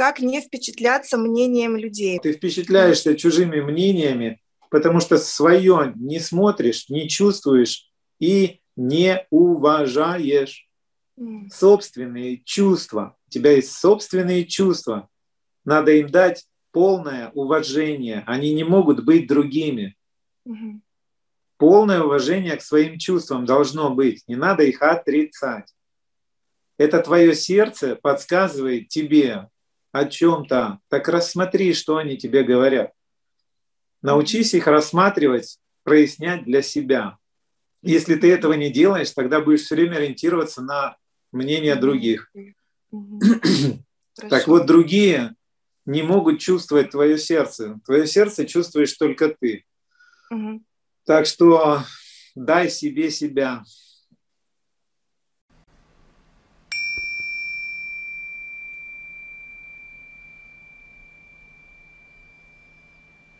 как не впечатляться мнением людей. Ты впечатляешься чужими мнениями, потому что свое не смотришь, не чувствуешь и не уважаешь. Собственные чувства. У тебя есть собственные чувства. Надо им дать полное уважение. Они не могут быть другими. Полное уважение к своим чувствам должно быть. Не надо их отрицать. Это твое сердце подсказывает тебе о чем-то. Так рассмотри, что они тебе говорят. Научись их рассматривать, прояснять для себя. Если ты этого не делаешь, тогда будешь все время ориентироваться на мнение других. Так вот, другие не могут чувствовать твое сердце. Твое сердце чувствуешь только ты. Так что дай себе себя.